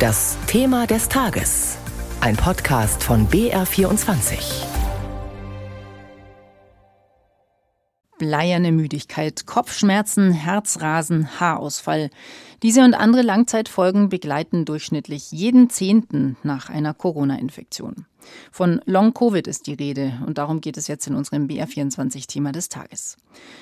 Das Thema des Tages. Ein Podcast von BR24. Bleierne Müdigkeit, Kopfschmerzen, Herzrasen, Haarausfall. Diese und andere Langzeitfolgen begleiten durchschnittlich jeden Zehnten nach einer Corona-Infektion. Von Long-Covid ist die Rede und darum geht es jetzt in unserem BR24-Thema des Tages.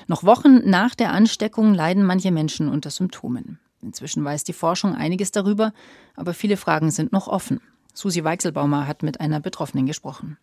Noch Wochen nach der Ansteckung leiden manche Menschen unter Symptomen. Inzwischen weiß die Forschung einiges darüber, aber viele Fragen sind noch offen. Susi Weichselbaumer hat mit einer Betroffenen gesprochen.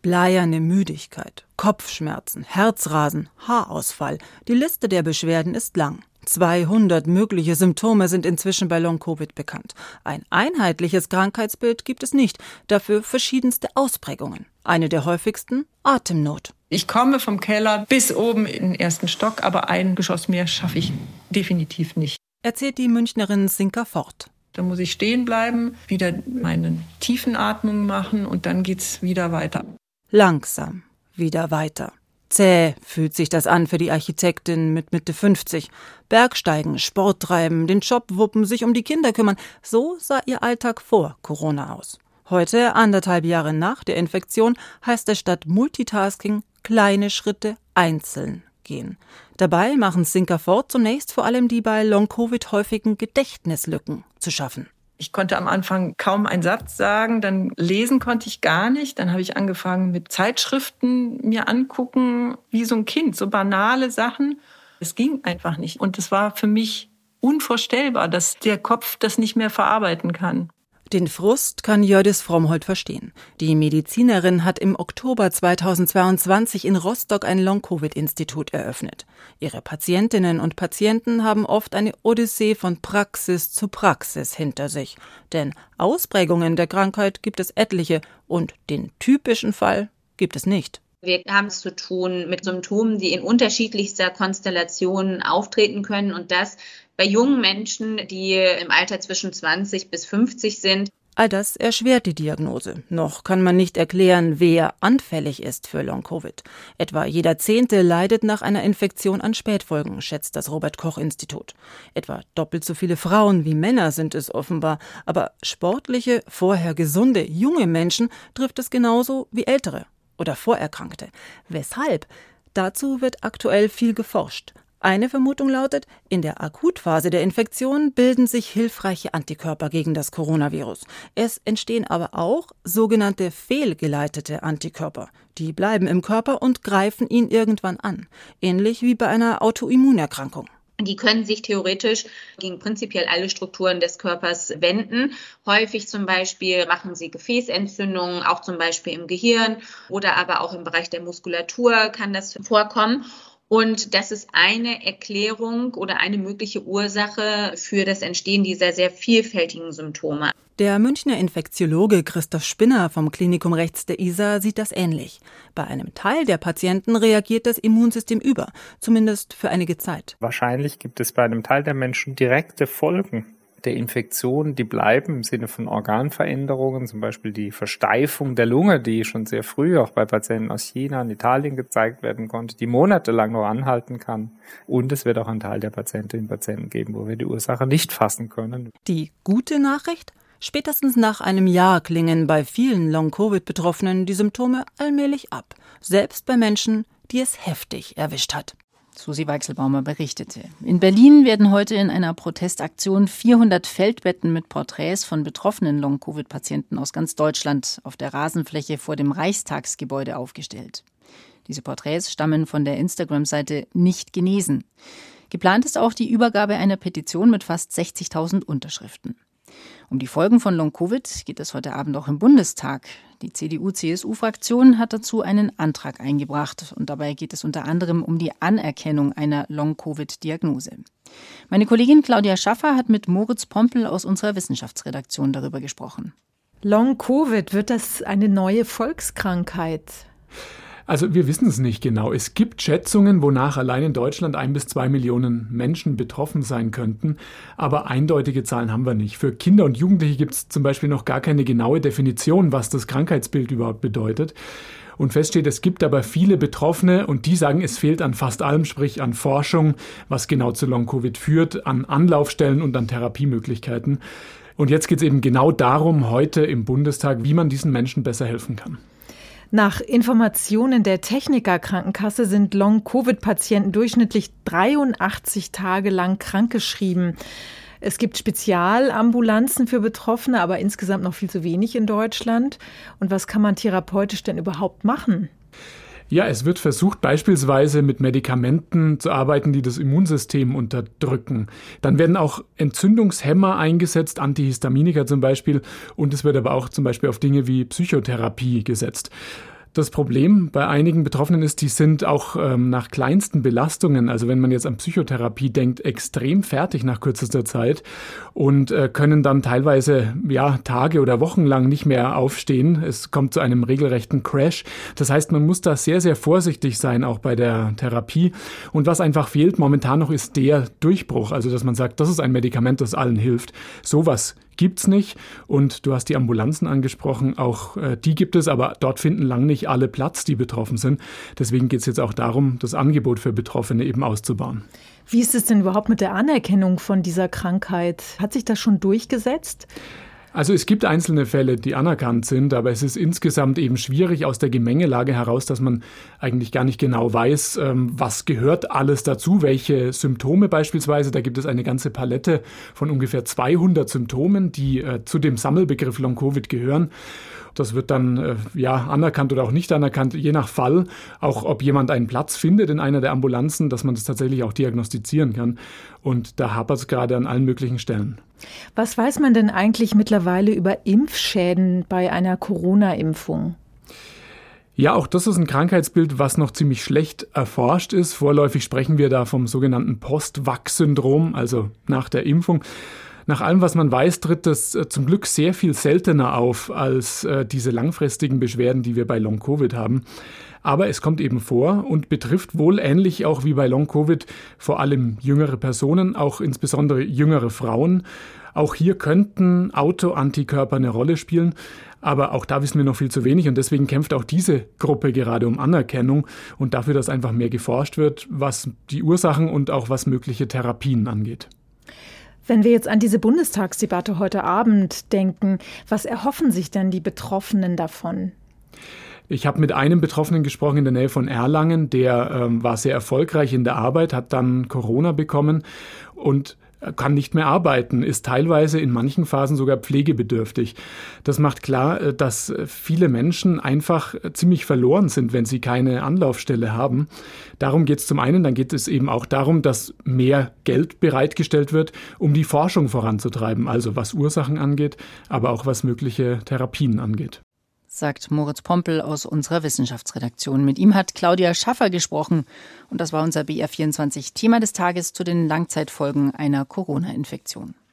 Bleierne Müdigkeit, Kopfschmerzen, Herzrasen, Haarausfall. Die Liste der Beschwerden ist lang. 200 mögliche Symptome sind inzwischen bei Long-Covid bekannt. Ein einheitliches Krankheitsbild gibt es nicht, dafür verschiedenste Ausprägungen. Eine der häufigsten Atemnot. Ich komme vom Keller bis oben in den ersten Stock, aber ein Geschoss mehr schaffe ich definitiv nicht. Erzählt die Münchnerin Sinka fort. Da muss ich stehen bleiben, wieder meine Tiefenatmung machen und dann geht's wieder weiter. Langsam wieder weiter. Zäh fühlt sich das an für die Architektin mit Mitte 50. Bergsteigen, Sport treiben, den Job wuppen, sich um die Kinder kümmern. So sah ihr Alltag vor Corona aus. Heute, anderthalb Jahre nach der Infektion, heißt es statt Multitasking kleine Schritte einzeln gehen. Dabei machen Sinker fort, zunächst vor allem die bei Long-Covid häufigen Gedächtnislücken zu schaffen. Ich konnte am Anfang kaum einen Satz sagen, dann lesen konnte ich gar nicht. Dann habe ich angefangen mit Zeitschriften mir angucken, wie so ein Kind, so banale Sachen. Es ging einfach nicht. Und es war für mich unvorstellbar, dass der Kopf das nicht mehr verarbeiten kann. Den Frust kann Jördis Frommholt verstehen. Die Medizinerin hat im Oktober 2022 in Rostock ein Long-Covid-Institut eröffnet. Ihre Patientinnen und Patienten haben oft eine Odyssee von Praxis zu Praxis hinter sich. Denn Ausprägungen der Krankheit gibt es etliche und den typischen Fall gibt es nicht. Wir haben es zu tun mit Symptomen, die in unterschiedlichster Konstellation auftreten können und das bei jungen Menschen, die im Alter zwischen 20 bis 50 sind. All das erschwert die Diagnose. Noch kann man nicht erklären, wer anfällig ist für Long-Covid. Etwa jeder Zehnte leidet nach einer Infektion an Spätfolgen, schätzt das Robert-Koch-Institut. Etwa doppelt so viele Frauen wie Männer sind es offenbar. Aber sportliche, vorher gesunde, junge Menschen trifft es genauso wie ältere oder Vorerkrankte. Weshalb? Dazu wird aktuell viel geforscht. Eine Vermutung lautet, in der Akutphase der Infektion bilden sich hilfreiche Antikörper gegen das Coronavirus. Es entstehen aber auch sogenannte fehlgeleitete Antikörper. Die bleiben im Körper und greifen ihn irgendwann an, ähnlich wie bei einer Autoimmunerkrankung. Die können sich theoretisch gegen prinzipiell alle Strukturen des Körpers wenden. Häufig zum Beispiel machen sie Gefäßentzündungen, auch zum Beispiel im Gehirn oder aber auch im Bereich der Muskulatur kann das vorkommen. Und das ist eine Erklärung oder eine mögliche Ursache für das Entstehen dieser sehr vielfältigen Symptome. Der Münchner Infektiologe Christoph Spinner vom Klinikum rechts der ISA sieht das ähnlich. Bei einem Teil der Patienten reagiert das Immunsystem über, zumindest für einige Zeit. Wahrscheinlich gibt es bei einem Teil der Menschen direkte Folgen der Infektion, die bleiben im Sinne von Organveränderungen, zum Beispiel die Versteifung der Lunge, die schon sehr früh auch bei Patienten aus China und Italien gezeigt werden konnte, die monatelang noch anhalten kann. Und es wird auch einen Teil der Patientinnen und Patienten geben, wo wir die Ursache nicht fassen können. Die gute Nachricht? Spätestens nach einem Jahr klingen bei vielen Long-Covid-Betroffenen die Symptome allmählich ab, selbst bei Menschen, die es heftig erwischt hat. Susi Weichselbaumer berichtete. In Berlin werden heute in einer Protestaktion 400 Feldbetten mit Porträts von betroffenen Long-Covid-Patienten aus ganz Deutschland auf der Rasenfläche vor dem Reichstagsgebäude aufgestellt. Diese Porträts stammen von der Instagram-Seite Nicht genesen. Geplant ist auch die Übergabe einer Petition mit fast 60.000 Unterschriften. Um die Folgen von Long-Covid geht es heute Abend auch im Bundestag. Die CDU-CSU-Fraktion hat dazu einen Antrag eingebracht und dabei geht es unter anderem um die Anerkennung einer Long-Covid-Diagnose. Meine Kollegin Claudia Schaffer hat mit Moritz Pompel aus unserer Wissenschaftsredaktion darüber gesprochen. Long-Covid, wird das eine neue Volkskrankheit? Also wir wissen es nicht genau. Es gibt Schätzungen, wonach allein in Deutschland ein bis zwei Millionen Menschen betroffen sein könnten, aber eindeutige Zahlen haben wir nicht. Für Kinder und Jugendliche gibt es zum Beispiel noch gar keine genaue Definition, was das Krankheitsbild überhaupt bedeutet. Und feststeht, es gibt aber viele Betroffene und die sagen, es fehlt an fast allem, sprich an Forschung, was genau zu Long-Covid führt, an Anlaufstellen und an Therapiemöglichkeiten. Und jetzt geht es eben genau darum, heute im Bundestag, wie man diesen Menschen besser helfen kann. Nach Informationen der Techniker Krankenkasse sind Long-Covid-Patienten durchschnittlich 83 Tage lang krankgeschrieben. Es gibt Spezialambulanzen für Betroffene, aber insgesamt noch viel zu wenig in Deutschland. Und was kann man therapeutisch denn überhaupt machen? Ja, es wird versucht, beispielsweise mit Medikamenten zu arbeiten, die das Immunsystem unterdrücken. Dann werden auch Entzündungshemmer eingesetzt, Antihistaminika zum Beispiel, und es wird aber auch zum Beispiel auf Dinge wie Psychotherapie gesetzt. Das Problem bei einigen Betroffenen ist, die sind auch ähm, nach kleinsten Belastungen, also wenn man jetzt an Psychotherapie denkt, extrem fertig nach kürzester Zeit und äh, können dann teilweise ja Tage oder Wochen lang nicht mehr aufstehen. Es kommt zu einem regelrechten Crash. Das heißt, man muss da sehr sehr vorsichtig sein auch bei der Therapie. Und was einfach fehlt momentan noch ist der Durchbruch, also dass man sagt, das ist ein Medikament, das allen hilft. Sowas gibt's nicht. Und du hast die Ambulanzen angesprochen, auch äh, die gibt es, aber dort finden lang nicht alle Platz, die betroffen sind. Deswegen geht es jetzt auch darum, das Angebot für Betroffene eben auszubauen. Wie ist es denn überhaupt mit der Anerkennung von dieser Krankheit? Hat sich das schon durchgesetzt? Also es gibt einzelne Fälle, die anerkannt sind, aber es ist insgesamt eben schwierig aus der Gemengelage heraus, dass man eigentlich gar nicht genau weiß, ähm, was gehört alles dazu, welche Symptome beispielsweise. Da gibt es eine ganze Palette von ungefähr 200 Symptomen, die äh, zu dem Sammelbegriff Long-Covid gehören. Das wird dann äh, ja anerkannt oder auch nicht anerkannt, je nach Fall. Auch ob jemand einen Platz findet in einer der Ambulanzen, dass man das tatsächlich auch diagnostizieren kann. Und da hapert es gerade an allen möglichen Stellen. Was weiß man denn eigentlich mittlerweile über Impfschäden bei einer Corona-Impfung? Ja, auch das ist ein Krankheitsbild, was noch ziemlich schlecht erforscht ist. Vorläufig sprechen wir da vom sogenannten Post-Vax-Syndrom, also nach der Impfung. Nach allem, was man weiß, tritt das äh, zum Glück sehr viel seltener auf als äh, diese langfristigen Beschwerden, die wir bei Long-Covid haben. Aber es kommt eben vor und betrifft wohl ähnlich auch wie bei Long-Covid vor allem jüngere Personen, auch insbesondere jüngere Frauen. Auch hier könnten Autoantikörper eine Rolle spielen. Aber auch da wissen wir noch viel zu wenig und deswegen kämpft auch diese Gruppe gerade um Anerkennung und dafür, dass einfach mehr geforscht wird, was die Ursachen und auch was mögliche Therapien angeht. Wenn wir jetzt an diese Bundestagsdebatte heute Abend denken, was erhoffen sich denn die Betroffenen davon? Ich habe mit einem Betroffenen gesprochen in der Nähe von Erlangen, der ähm, war sehr erfolgreich in der Arbeit, hat dann Corona bekommen und kann nicht mehr arbeiten, ist teilweise in manchen Phasen sogar pflegebedürftig. Das macht klar, äh, dass viele Menschen einfach ziemlich verloren sind, wenn sie keine Anlaufstelle haben. Darum geht es zum einen, dann geht es eben auch darum, dass mehr Geld bereitgestellt wird, um die Forschung voranzutreiben, also was Ursachen angeht, aber auch was mögliche Therapien angeht sagt Moritz Pompel aus unserer Wissenschaftsredaktion. Mit ihm hat Claudia Schaffer gesprochen und das war unser BR24 Thema des Tages zu den Langzeitfolgen einer Corona-Infektion.